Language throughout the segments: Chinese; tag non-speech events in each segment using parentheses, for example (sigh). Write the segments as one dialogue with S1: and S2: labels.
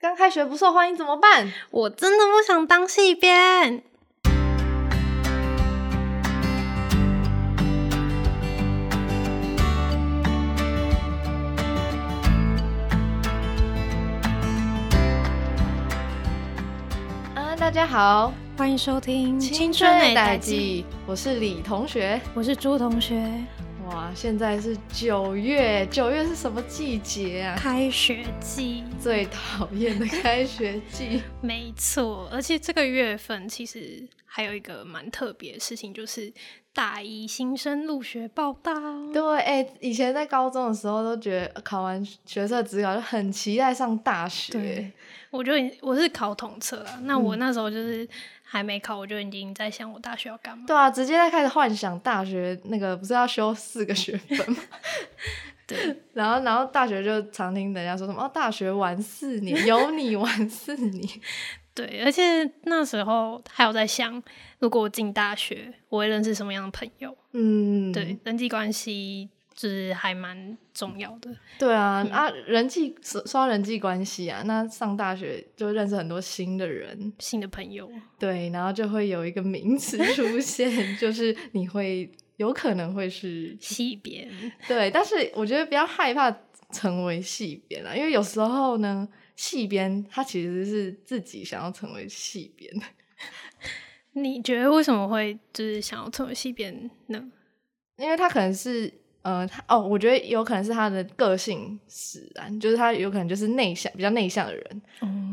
S1: 刚开学不受欢迎怎么办？
S2: 我真的不想当戏编。
S1: 啊，大家好，
S2: 欢迎收听《
S1: 青春的代际》，我是李同学。
S2: 我是朱同学。
S1: 哇，现在是九月，九月是什么季节啊？
S2: 开学季，
S1: 最讨厌的开学季。(laughs)
S2: 没错，而且这个月份其实还有一个蛮特别的事情，就是大一新生入学报道。
S1: 对，哎、以前在高中的时候都觉得考完学测职考就很期待上大学
S2: 对。我就已我是考统测啊，那我
S1: 嗯
S2: 那时候就是还没考，我就已经在想我大学要干嘛。
S1: 对啊，直接在开始幻想大学那个不是要修四个学分吗？(laughs)
S2: 对，(laughs)
S1: 然后，然后大学就常听人家说什么哦，大学玩四年，有你玩四年。(laughs)
S2: 对，而且那时候还有在想，如果我进大学，我会认识什么样的朋友？
S1: 嗯，
S2: 对，人际关系就是还蛮重要的。
S1: 对啊，啊，人际说说到人际关系啊，那上大学就认识很多新的人，
S2: 新的朋友，
S1: 对，然后就会有一个名词 (laughs) 出现，就是你会有可能会是 (laughs)
S2: 系边，
S1: 对，但是我觉得不要害怕成为系编啊，因为有时候呢，戏编他其实是自己想要成为戏编。(laughs)
S2: 你觉得为什么会就是想要成为系边呢？
S1: 因为他可能是呃，他哦，我觉得有可能是他的个性使然，就是他有可能就是内向，比较内向的人。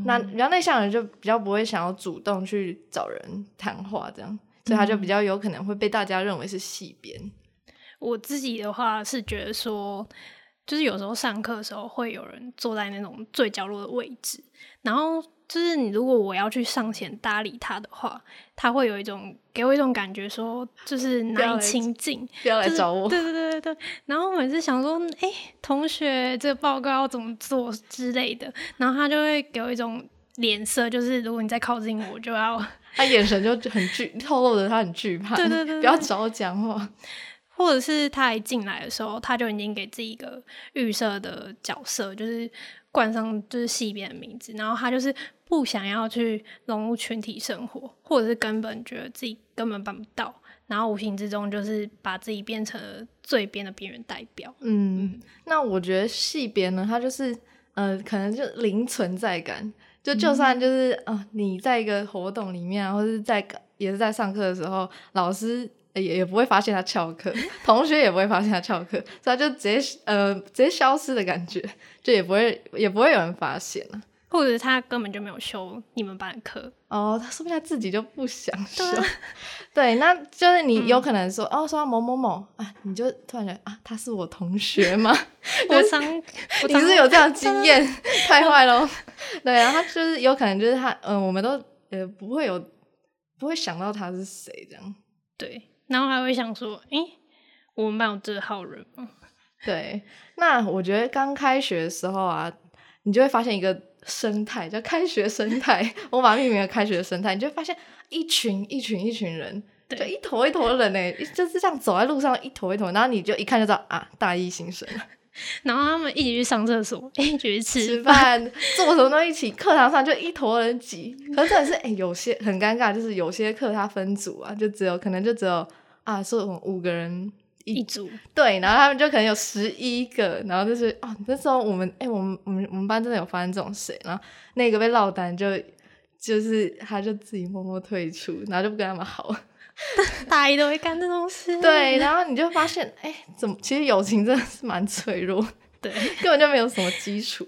S1: 那比较内向的人就比较不会想要主动去找人谈话，这样，所以他就比较有可能会被大家认为是戏编。
S2: 我自己的话是觉得说，就是有时候上课的时候会有人坐在那种最角落的位置，然后就是你如果我要去上前搭理他的话，他会有一种给我一种感觉说，就是难以亲近。
S1: 不要来找我，
S2: 对对对对对。然后我每次想说，哎、同学，这个报告要怎么做之类的，然后他就会给我一种脸色，就是如果你再靠近我，就要
S1: 他眼神就很惧，透露着他很惧怕。
S2: 对对对对
S1: 不要找我讲话。
S2: 或者是他一进来的时候，他就已经给自己一个预设的角色，就是冠上就是系边的名字，然后他就是不想要去融入群体生活，或者是根本觉得自己根本办不到，然后无形之中就是把自己变成了最边的边缘代表。
S1: 嗯，那我觉得系编呢，它就是呃，可能就零存在感，就就算就是啊、呃你在一个活动里面啊，或者是在也是在上课的时候，老师呃也也不会发现他翘课，(laughs) 同学也不会发现他翘课，所以他就直接呃直接消失的感觉，就也不会也不会有人发现啊。
S2: 或者是他根本就没有修你们班的课，
S1: 哦，他说不定他自己就不想修，
S2: 对 (laughs) 啊
S1: 对，那就是你有可能说、哦，说到某某某啊，你就突然觉得啊，他是我同学吗？(laughs)
S2: 我常我
S1: 你
S2: 常
S1: 是有这样的经验，太坏喽。对，然后他就是有可能就是他，嗯、我们都呃不会有不会想到他是谁这样。
S2: 对，然后还会想说，诶、我们班有这号人吗？(laughs)
S1: 对，那我觉得刚开学的时候啊，你就会发现一个生态，叫开学生态。我把它命名为开学生态，你就会发现一群一群一群人。就一坨一坨人呢，就是这样走在路上一坨一坨，然后你就一看就知道啊，大一新生
S2: 然后他们一起去上厕所，一起去吃
S1: 吃
S2: 饭，
S1: 做什么都一起，课堂上就一坨人挤。可是真的是，哎、有些很尴尬，就是有些课它分组啊，就只有可能就只有啊，是我们五个人
S2: 一组。
S1: 对，然后他们就可能有十一个，然后就是哦，那时候我们哎、我们我们我们班真的有发生这种事，然后那个被落单就就是他就自己默默退出，然后就不跟他们好。(laughs)
S2: 大一都会干这种事。
S1: 对，然后你就发现，哎、怎么其实友情真的是蛮脆弱，
S2: 对。(laughs)
S1: 根本就没有什么基础。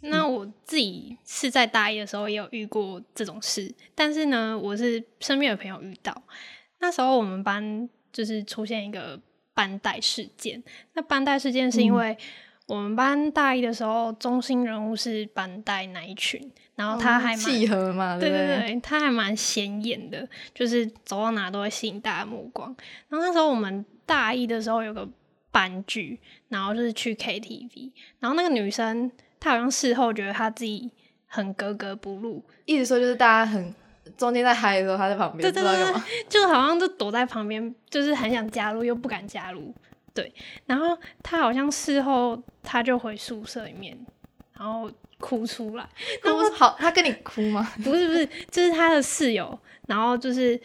S2: 那我自己是在大一的时候也有遇过这种事，但是呢，我是身边的朋友遇到。那时候我们班就是出现一个班带事件。那班带事件是因为我们班大一的时候，中心人物是班带那一群，然后他还蛮、
S1: 契合嘛，
S2: 对
S1: 不
S2: 对对，他还蛮显眼的，就是走到哪都会吸引大家目光。然后那时候我们大一的时候有个班剧，然后就是去 KTV，然后那个女生她好像事后觉得她自己很格格不入，
S1: 一直说就是大家很中间在嗨的时候，他在旁边
S2: 对对对。就好像就躲在旁边，就是很想加入又不敢加入。对，然后他好像事后他就回宿舍里面，然后哭出来。
S1: 哭好，他跟你哭吗？(laughs)
S2: 不是不是，就是他的室友，然后就是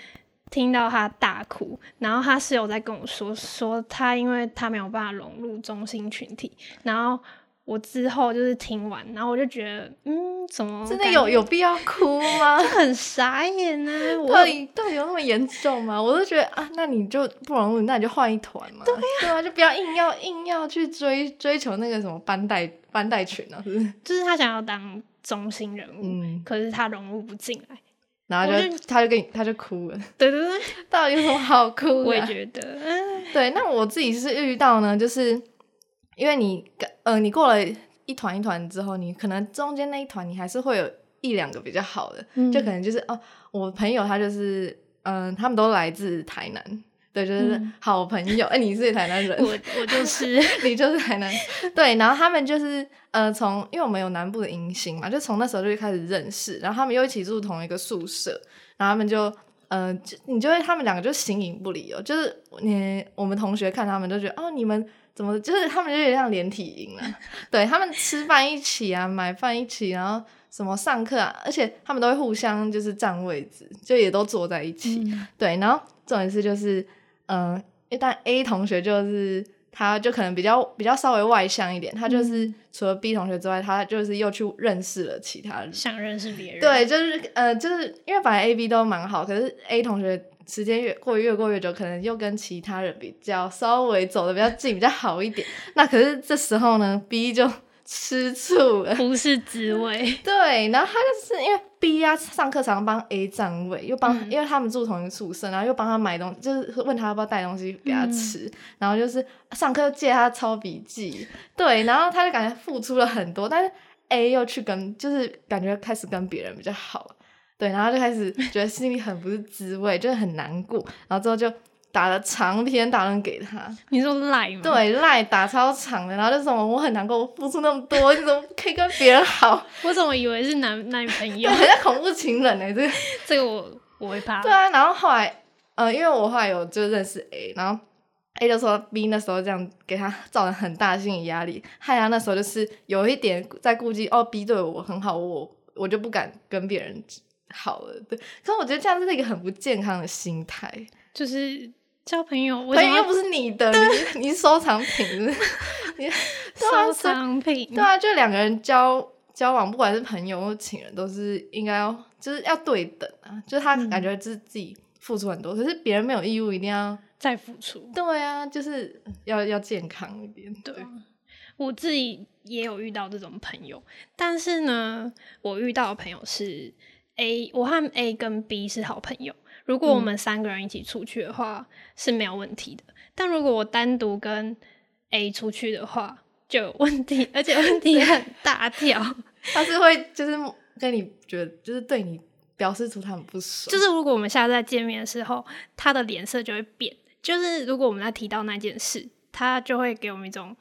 S2: 听到他大哭，然后他室友在跟我说，说他因为他没有办法融入中心群体，然后我之后就是听完，然后我就觉得，嗯，怎么
S1: 真的有有必要哭吗？(laughs)
S2: 很傻眼呢、我
S1: 到底到底有那么严重吗？我都觉得啊，那你就不容易，那你就换一团嘛。对啊，就不要硬要硬要去追追求那个什么班带班带群啊，是不是？(laughs)
S2: 就是他想要当中心人物，
S1: 嗯，
S2: 可是他融入不进来。
S1: 然后
S2: 我
S1: 就他就跟你他就哭了，(laughs)
S2: 对对对，
S1: 到底有什么好哭的？
S2: 我也觉得，嗯
S1: 对，那我自己是遇到呢，就是因为你呃，你过了一团一团之后，你可能中间那一团你还是会有一两个比较好的，
S2: 嗯
S1: 就可能就是哦，我朋友他就是嗯、他们都来自台南。对，就是
S2: 嗯
S1: 好朋友。哎、你是台南人，
S2: 我我就是，(laughs)
S1: 你就是台南。对，然后他们就是呃，从因为我们有南部的迎新嘛，就从那时候就开始认识，然后他们又一起住同一个宿舍，然后他们就呃，就你就会他们两个就形影不离哦，就是你我们同学看他们就觉得哦，你们怎么就是他们就有点像连体婴啊，(laughs) 对他们吃饭一起啊，买饭一起，然后什么上课啊，而且他们都会互相就是占位置，就也都坐在一起。
S2: 嗯
S1: 对，然后重点是就是，嗯、一旦 A 同学就是他就可能比较比较稍微外向一点，他就是除了 B 同学之外，他就是又去认识了其他人。
S2: 想认识别人，
S1: 对，就是呃，就是因为本来 A、B 都蛮好，可是 A 同学时间越过越过越久，可能又跟其他人比较稍微走的比较近，比较好一点。那可是这时候呢，B 就吃醋了。
S2: 不是滋味，(laughs)
S1: 对，然后他就是因为 B 啊，上课常帮 A 占位，又帮，
S2: 嗯。
S1: 因为他们住同一个宿舍，然后又帮他买东就是问他要不要带东西给他
S2: 嗯。
S1: 吃，然后就是上课借他抄笔记，对，然后他就感觉付出了很多，但是 A 又去跟，就是感觉开始跟别人比较好，对，然后就开始觉得心里很不是滋味，就是很难过，然后之后就打了长篇大论给他，
S2: 你说赖吗？，
S1: 对，赖打超长的，然后就什么我很难过，我付出那么多，你怎么可以跟别人好？(laughs)
S2: 我怎么以为是男男朋友
S1: 对，？很像恐怖情人哎、这个。(laughs)
S2: 这个我我会怕。
S1: 对啊，然后后来，呃，因为我后来有就认识 A，然后 A 就说 B 那时候这样给他造成很大的心理压力，害他那时候就是有一点在顾忌，哦，B 对我很好，我我就不敢跟别人好了。对，可是我觉得这样是一个很不健康的心态，
S2: 就是交朋友，为
S1: 朋友又不是你的，你是你收藏品，(laughs)
S2: 收藏品？
S1: 对啊，就两个人交交往，不管是朋友或情人，都是应该要就是要对等啊。就是他
S2: 嗯
S1: 感觉就是自己付出很多，可是别人没有义务一定要。
S2: 再付出。
S1: 对啊，就是要要健康一点。
S2: 对啊，我自己也有遇到这种朋友，但是呢，我遇到的朋友是 A，我和 A 跟 B 是好朋友。如果我们三个人一起出去的话、是没有问题的，但如果我单独跟 A 出去的话就有问题，而且问题 (laughs) 很大条。
S1: 他是会就是跟你觉得就是对你表示出他很不爽，
S2: 就是如果我们下次再见面的时候，他的脸色就会变。就是如果我们在提到那件事，他就会给我们一种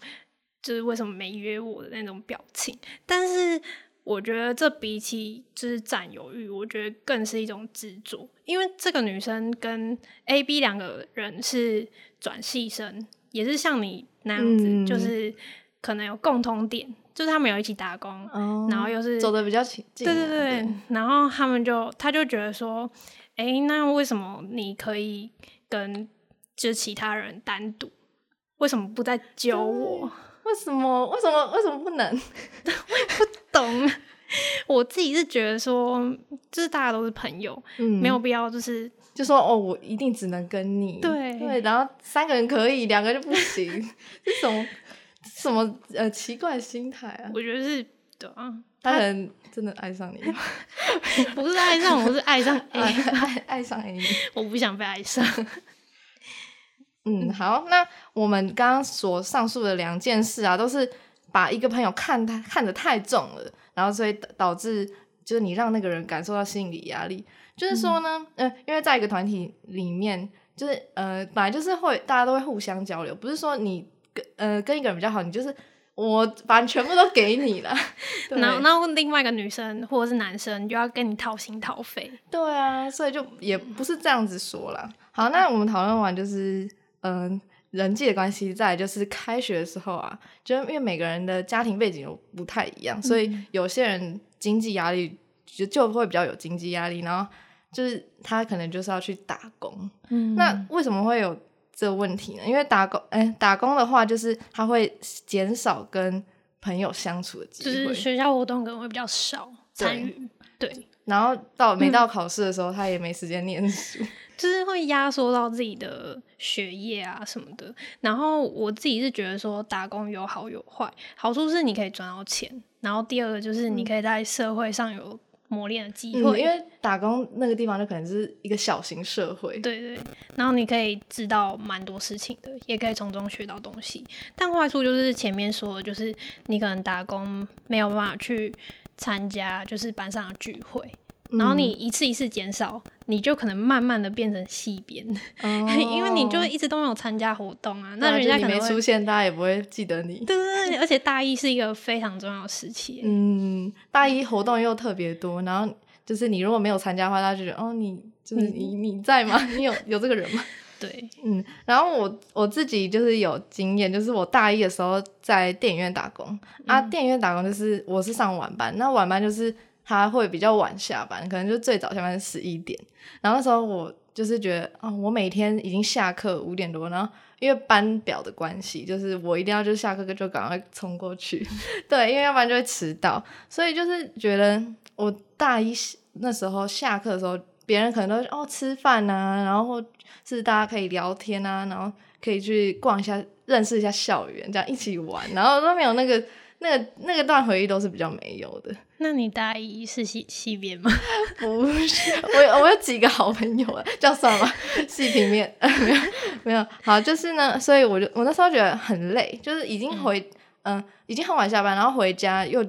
S2: 就是为什么没约我的那种表情。但是我觉得这比起就是占有欲，我觉得更是一种执着，因为这个女生跟 A、B 两个人是转系生，也是像你那样子，
S1: 嗯
S2: 就是可能有共同点，就是他们有一起打工，
S1: 哦
S2: 然后又是
S1: 走的比较
S2: 对对对，然后他们就他就觉得说，哎，那为什么你可以跟就是其他人单独，为什么不再教我？(laughs)
S1: 为什么为什么为什么不能？(laughs)
S2: 懂？(laughs) 我自己是觉得说，就是大家都是朋友，
S1: 嗯
S2: 没有必要就是
S1: 就说哦，我一定只能跟你
S2: 对
S1: 对，然后三个人可以，两个人就不行，(laughs) 这什么什么呃奇怪的心态啊？
S2: 我觉得是对啊，
S1: 他可能真的爱上你，(laughs)
S2: 不是爱上我，是爱上
S1: 爱
S2: A，
S1: 爱爱上 A 你。
S2: 我不想被爱上。
S1: 嗯，好，那我们刚刚所上述的两件事啊，都是把一个朋友看他看得太重了，然后所以导导致就是你让那个人感受到心理压力。就是说呢，嗯、因为在一个团体里面，就是呃，本来就是会大家都会互相交流，不是说你跟呃跟一个人比较好，你就是我把全部都给你了。(laughs) 对
S2: 然后，然后另外一个女生或者是男生就要跟你掏心掏肺，
S1: 对啊，所以就也不是这样子说啦。好，那我们讨论完就是，嗯、人际的关系，再来就是开学的时候啊，就因为每个人的家庭背景又不太一样，所以有些人经济压力就就会比较有经济压力，然后就是他可能就是要去打工。
S2: 嗯
S1: 那为什么会有这个问题呢？因为打工，哎、打工的话，就是他会减少跟朋友相处的机会就，
S2: 是学校活动可能会比较少
S1: 对
S2: 参与，对，
S1: 然后到没
S2: 嗯
S1: 到考试的时候，他也没时间念书。
S2: 就是会压缩到自己的学业啊什么的。然后我自己是觉得说打工有好有坏，好处是你可以赚到钱，然后第二个就是你可以在社会上有磨练的机
S1: 嗯，
S2: 会，
S1: 因为打工那个地方就可能是一个小型社会。
S2: 对对，然后你可以知道蛮多事情的，也可以从中学到东西。但坏处就是前面说的，就是你可能打工没有办法去参加，就是班上的聚会，
S1: 嗯
S2: 然后你一次一次减少，你就可能慢慢的变成戏编，
S1: 哦 (laughs)
S2: 因为你就一直都没有参加活动啊，那人家可能
S1: 没出现，大家也不会记得你。
S2: 对对对，而且大一是一个非常重要的时期，
S1: 嗯，大一活动又特别多，然后就是你如果没有参加的话，大家就觉得哦，你就是你你在吗？(laughs) 你有有这个人吗？(laughs)
S2: 对，
S1: 嗯，然后我我自己就是有经验，就是我大一的时候在电影院打工、啊，电影院打工就是我是上晚班，那晚班就是他会比较晚下班，可能就最早下班是十一点，然后那时候我就是觉得，哦，我每天已经下课五点多，然后因为班表的关系，就是我一定要就下课就赶快冲过去，(laughs) 对，因为要不然就会迟到，所以就是觉得我大一那时候下课的时候，别人可能都哦吃饭啊，然后或是大家可以聊天啊，然后可以去逛一下，认识一下校园，这样一起玩，然后都没有那个那个那个段回忆都是比较没有的。
S2: 那你大一是系系编吗？(laughs)
S1: 不是，我有我有几个好朋友啊，(laughs) 这样算吗？西平面 (laughs) 没有没有，好，就是呢，所以我就我那时候觉得很累，就是已经回嗯、已经很晚下班，然后回家又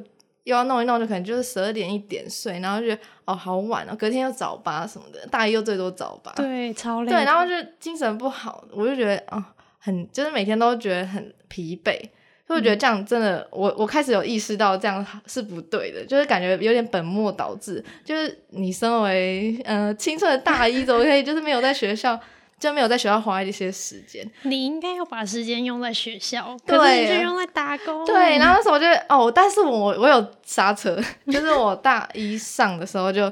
S1: 又要弄一弄，就可能就是十二点一点睡，然后就哦好晚哦，隔天又早八什么的，大一又最多早八，
S2: 对，超累。
S1: 对，然后就精神不好，我就觉得哦、很就是每天都觉得很疲惫，所以我觉得这样真的，我我开始有意识到这样是不对的，就是感觉有点本末倒置，就是你身为呃青春的大一，怎么可以就是没有在学校就没有在学校花一些时间？(laughs)
S2: 你应该要把时间用在学校，
S1: 对
S2: 可是你就用在打工。
S1: 对，然 (laughs) 后那时候我就哦，但是我我有刹车，就是我大一上的时候就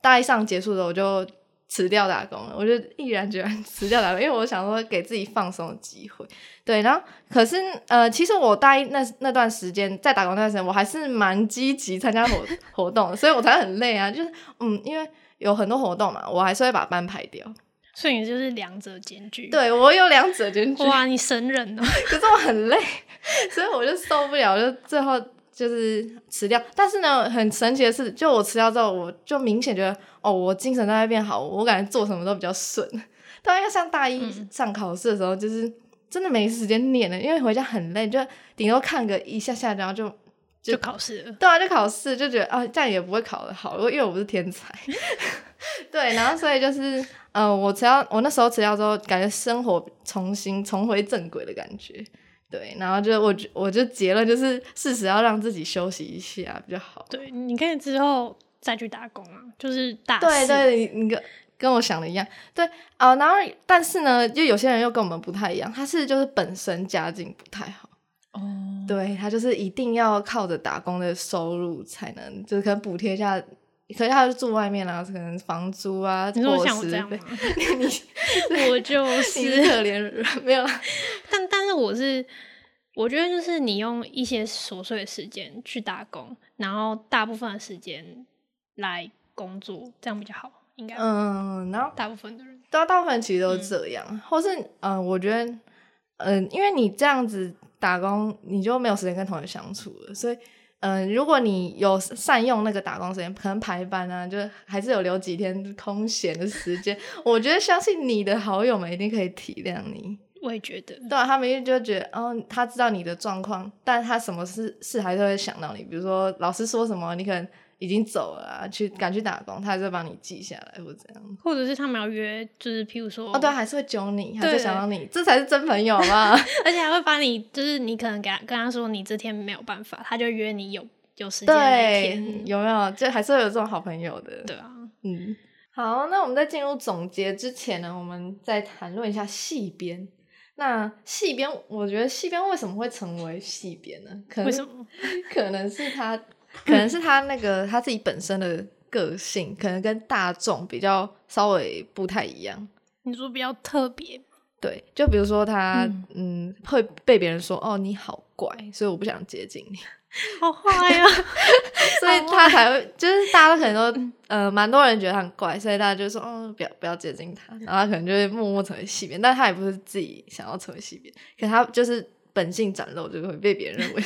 S1: 大一上结束的时候我就辞掉打工了，我就毅然决然辞掉打工，因为我想说给自己放松的机会。对，然后可是呃，其实我大一那那段时间在打工那段时间，我还是蛮积极参加活 (laughs) 活动的，所以我才很累啊。就是嗯，因为有很多活动嘛，我还是会把班排掉。
S2: 所以你就是两者兼具。，
S1: 对我有两者兼具，
S2: 哇，你神人哦！(laughs)
S1: 可是我很累，所以我就受不了，就最后就是辞掉。但是呢，很神奇的是，就我辞掉之后，我就明显觉得，哦，我精神状态变好，我感觉做什么都比较顺。当要上大一
S2: 嗯
S1: 上考试的时候，就是真的没时间念了，因为回家很累，就顶多看个一下下，然后就
S2: 就考试了。
S1: 对啊，就考试就觉得啊，这样也不会考得好，因为我不是天才。(laughs) 对，然后所以就是，呃，我辞掉，我那时候辞掉之后，感觉生活重新重回正轨的感觉。对，然后就我我就结论就是，适时要让自己休息一下比较好。
S2: 对，你可以之后再去打工啊，就是大。
S1: 对对，你你跟跟我想的一样。对啊、然后但是呢，就有些人又跟我们不太一样，他是就是本身家境不太好。
S2: 哦，
S1: 对他就是一定要靠着打工的收入才能，就是可能补贴一下，可是他就住外面啊，可能房租啊，
S2: 你说我这样吗？？(laughs)
S1: 你 (laughs)
S2: 我就
S1: 你是
S2: 是，
S1: 可怜人，(laughs) 没有啦。
S2: 但但是我是，我觉得就是你用一些琐碎的时间去打工，然后大部分的时间来工作，这样比较好，应该。
S1: 嗯，然后
S2: 大部分的人，
S1: 大大部分其实都是这样，或是嗯、呃我觉得，嗯、因为你这样子打工，你就没有时间跟同学相处了，所以。嗯，如果你有善用那个打工时间，可能排班啊，就还是有留几天空闲的时间。我觉得相信你的好友们一定可以体谅你。
S2: 我也觉得，
S1: 对啊，他们就觉得，哦，他知道你的状况，但他什么事事还是会想到你。比如说老师说什么，你可能已经走了啊，去赶去打工，他还是会帮你记下来或者怎样。
S2: 或者是他们要约，就是譬如说，
S1: 哦，对啊，还是会揪你，还是想到你，这才是真朋友嘛。(laughs)
S2: 而且还会把你，就是你可能给他跟他说你这天没有办法，他就约你有有时间那天，，
S1: 有没有？就还是会有这种好朋友的。
S2: 对啊，
S1: 嗯，好，那我们在进入总结之前呢，我们再谈论一下戏编。那戏编，我觉得戏编为什么会成为戏编呢？可能
S2: 为什么？(laughs)
S1: 可能是他，可能是他那个他自己本身的个性，可能跟大众比较稍微不太一样。
S2: 你说比较特别，
S1: 对，就比如说他，嗯，会被别人说哦你好怪，所以我不想接近你，(laughs)
S2: 好坏 (laughs) 呀、
S1: 所以他才会，就是大家都可能都，呃，蛮多人觉得他很怪，所以大家就说哦不要不要接近他，然后他可能就会默默成为戏边，但他也不是自己想要成为戏边，可他就是本性展露，就会被别人认为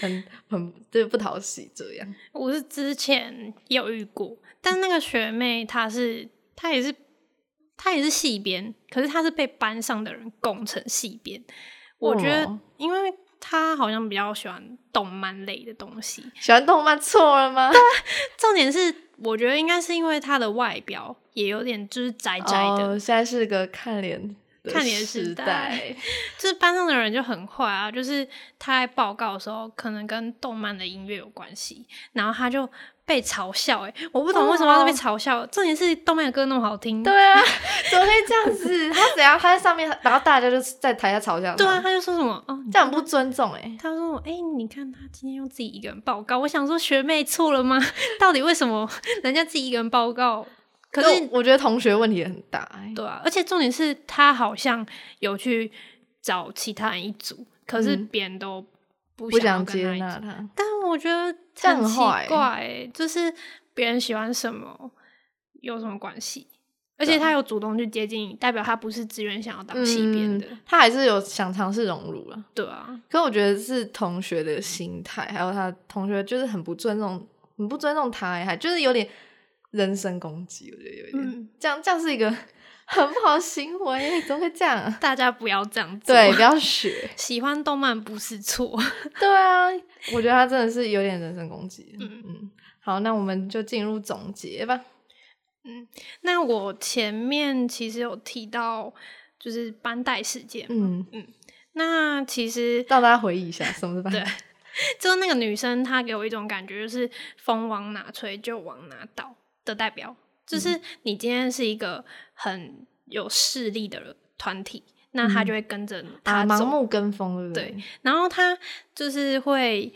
S1: 很 (laughs) 很对不讨喜这样。
S2: 我是之前有遇过，但那个学妹她是她也是她也是系编，可是她是被班上的人拱成系编。我觉得
S1: 哦，
S2: 因为她好像比较喜欢动漫类的东西，
S1: 喜欢动漫错了吗？(laughs)
S2: 重点是我觉得应该是因为她的外表也有点就是宅宅的，
S1: 哦，现在是个看脸的
S2: 看脸
S1: 时
S2: 时代 (laughs) 就是班上的人就很坏啊，就是他在报告的时候可能跟动漫的音乐有关系，然后他就被嘲笑、欸。哎，我不懂为什么要被嘲笑。重点是动漫的歌那么好听，
S1: 对啊，(laughs) 怎么可以这样子？他怎样？他在上面，然后大家就在台下嘲笑他，
S2: 对啊，他就说什么哦，你
S1: 这样不尊重哎、
S2: 他说：“哎、你看他今天用自己一个人报告。”我想说，学妹错了吗？(laughs) 到底为什么人家自己一个人报告？可
S1: 可
S2: 是
S1: 是我觉得同学问题也很大哎、
S2: 对啊，而且重点是他好像有去找其他人一组，可是
S1: 嗯
S2: 别人都不
S1: 不
S2: 想
S1: 接。纳他。
S2: 但我觉得
S1: 这
S2: 很奇怪、欸，就是别人喜欢什么有什么关系？而且他有主动去接近你，代表他不是自愿想要当西边的，
S1: 嗯，他还是有想尝试融入了。
S2: 对啊，
S1: 可我觉得是同学的心态，还有他同学就是很不尊重，很不尊重他、欸，还就是有点人身攻击。我觉得有一点，
S2: 嗯
S1: 这样这样是一个 (laughs) 很不好的行为，怎么会这样啊？
S2: 大家不要这样 (laughs) 做。
S1: 对，不要学。(laughs)
S2: 喜欢动漫不是错。
S1: 对啊，我觉得他真的是有点人身攻击。
S2: 嗯
S1: 嗯，好，那我们就进入总结吧。
S2: 嗯那我前面其实有提到，就是班带事件嗯。
S1: 嗯，
S2: 那其实
S1: 让大家回忆一下什么是班
S2: 对就是那个女生，她给我一种感觉，就是风往哪吹就往哪倒的代表。就是你今天是一个很有势力的团体，那他就会跟着他。
S1: 盲目跟风，对不对？
S2: 然后他就是会，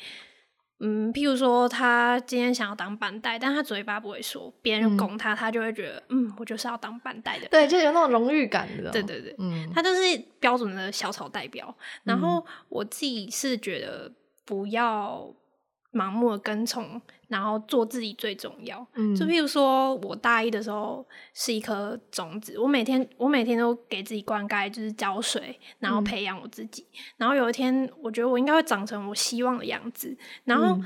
S2: 嗯，譬如说他今天想要当班带，但他嘴巴不会说，别人
S1: 嗯
S2: 拱他，他就会觉得，嗯，我就是要当班带的。
S1: 对，就有那种荣誉感的。
S2: 对，对对，
S1: 嗯，
S2: 他就是标准的小草代表。然后我自己是觉得不要盲目的跟从，然后做自己最重要。
S1: 嗯
S2: 就譬如说，我大一的时候是一颗种子，我每天我每天都给自己灌溉，就是浇水，然后
S1: 嗯
S2: 培养我自己。然后有一天，我觉得我应该会长成我希望的样子。然后
S1: 嗯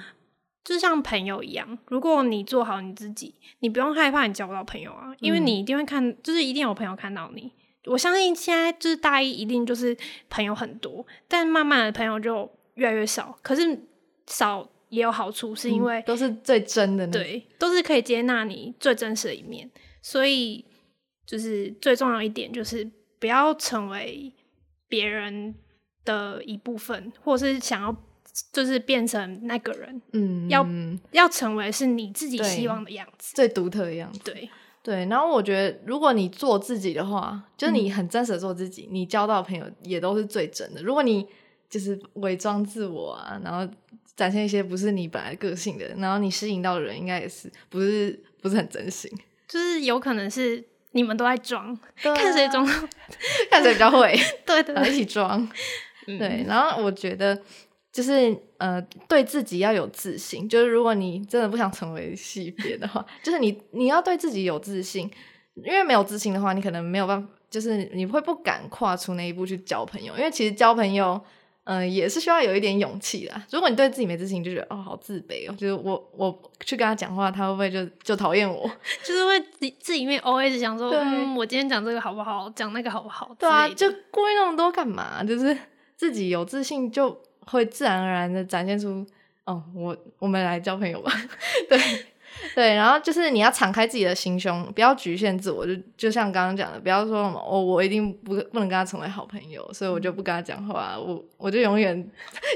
S2: 就像朋友一样，如果你做好你自己，你不用害怕你交不到朋友啊，因为
S1: 嗯
S2: 你一定会看，就是一定有朋友看到你。我相信现在就是大一，一定就是朋友很多，但慢慢的朋友就越来越少。可是少也有好处，是因为、
S1: 嗯都是最真的。
S2: 对，都是可以接纳你最真实的一面。所以，就是最重要一点，就是不要成为别人的一部分，或者是想要就是变成那个人，
S1: 嗯，
S2: 要
S1: 嗯
S2: 要成为是你自己希望的样子。
S1: 最独特的样子。
S2: 对，
S1: 对，然后我觉得，如果你做自己的话，就是
S2: 嗯
S1: 你很真实的做自己，你交到的朋友也都是最真的。如果你就是伪装自我啊，然后展现一些不是你本来个性的，然后你吸引到的人应该也是不是不是很真心，
S2: 就是有可能是你们都在装，
S1: 对
S2: 看谁
S1: 啊
S2: 装。(laughs)
S1: 看谁比较会，(laughs)
S2: 对对
S1: 一，起装。
S2: 嗯
S1: 对，然后我觉得就是呃，对自己要有自信。就是如果你真的不想成为戏别的话，就是你你要对自己有自信，因为没有自信的话，你可能没有办法，就是你会不敢跨出那一步去交朋友。因为其实交朋友，嗯、也是需要有一点勇气啦。如果你对自己没自信，就觉得哦好自卑哦，就是我我去跟他讲话，他会不会就就讨厌我？(laughs)
S2: 就是会自自己面 always 想说，嗯，我今天讲这个好不好？讲那个好不好？
S1: 对啊，就
S2: 之类的
S1: 顾虑那么多干嘛？就是自己有自信，就会自然而然的展现出，哦，我我们来交朋友吧。(laughs) 对 (laughs) 对，然后就是你要敞开自己的心胸，不要局限自我。就就像刚刚讲的，不要说什么哦，我一定不不能跟他成为好朋友，所以我就不跟他讲话，我我就永远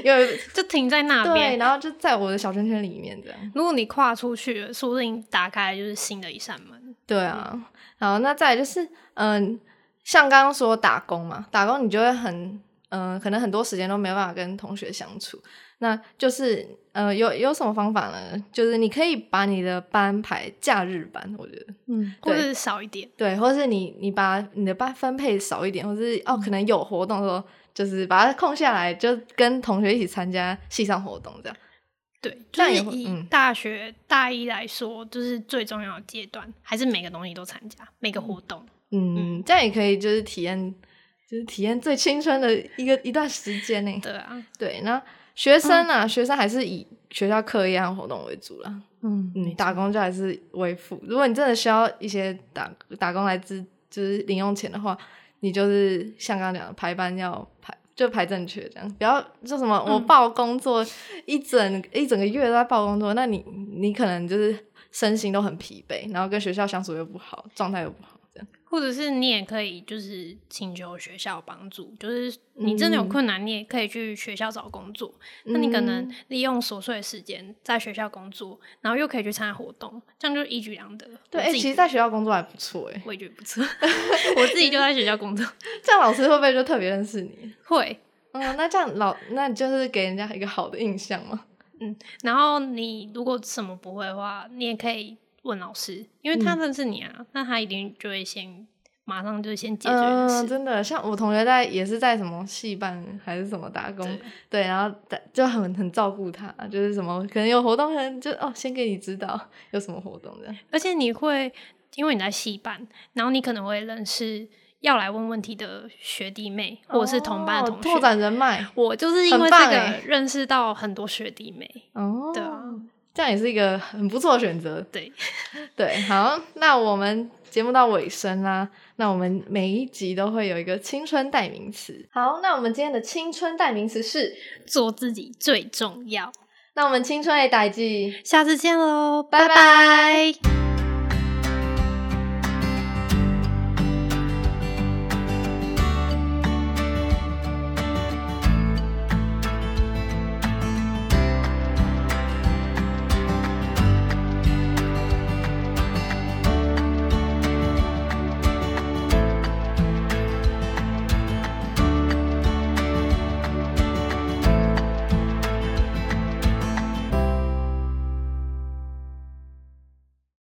S1: 因为 (laughs)
S2: 就停在那
S1: 对，
S2: 边。
S1: 然后就在我的小圈圈里面这样。
S2: 如果你跨出去了，说不定打开就是新的一扇门。
S1: 对啊，好，那再就是，嗯，像刚刚说打工嘛，打工你就会很，嗯、可能很多时间都没有办法跟同学相处。那就是，呃，有有什么方法呢？就是你可以把你的班排假日班，我觉得，
S2: 嗯，或者是少一点。
S1: 对，或是你你把你的班分配少一点，或是哦，可能有活动的时候，就是把它空下来，就跟同学一起参加系上活动，这样。
S2: 对，就是以大学大一来说，就是最重要的阶段，还是每个东西都参加，每个活动。
S1: 嗯，这样也可以，就是体验，就是体验最青春的一个一段时间呢。
S2: 对啊，
S1: 对，那学生啊，学生还是以学校课业和活动为主啦。
S2: 嗯
S1: 嗯，打工就还是为辅。如果你真的需要一些打打工来支，就是零用钱的话，你就是像刚刚讲的排班要排，就排正确这样，不要就什么我
S2: 嗯
S1: 报工作、一整一整个月都在报工作，那你你可能就是身心都很疲惫，然后跟学校相处又不好，状态又不好。
S2: 或者是你也可以就是请求学校帮助，就是你真的有
S1: 嗯
S2: 困难，你也可以去学校找工作。那你可能
S1: 嗯
S2: 利用琐碎的时间在学校工作，然后又可以去参加活动，这样就一举两得。
S1: 对，其实在学校工作还不错哎，
S2: 我也觉得不错，(laughs) 我自己就在学校工作，(laughs)
S1: 这样老师会不会就特别认识你？(laughs)
S2: 会。
S1: 嗯，那这样老那你就是给人家一个好的印象嘛。
S2: 嗯然后你如果什么不会的话，你也可以问老师，因为他
S1: 嗯
S2: 认识你啊，那他一定就会先马上就先解决的
S1: 嗯，
S2: 事。
S1: 真的，像我同学在也是在什么戏班还是什么打工，
S2: 对
S1: 对，然后在就很很照顾他，就是什么可能有活动，可能就哦先给你知道有什么活动这样。
S2: 而且你会因为你在戏班，然后你可能会认识要来问问题的学弟妹或者是同班的同学。
S1: 哦拓展人脉
S2: 我就是因
S1: 很
S2: 为这个认识到很多学弟妹。
S1: 哦，
S2: 对啊，
S1: 这样也是一个很不错的选择。
S2: 对，(laughs)
S1: 对，好，那我们节目到尾声啦，那我们每一集都会有一个青春代名词。好，那我们今天的青春代名词是，
S2: 做自己最重要。
S1: 那我们青春的代记，
S2: 下次见喽，
S1: 拜拜。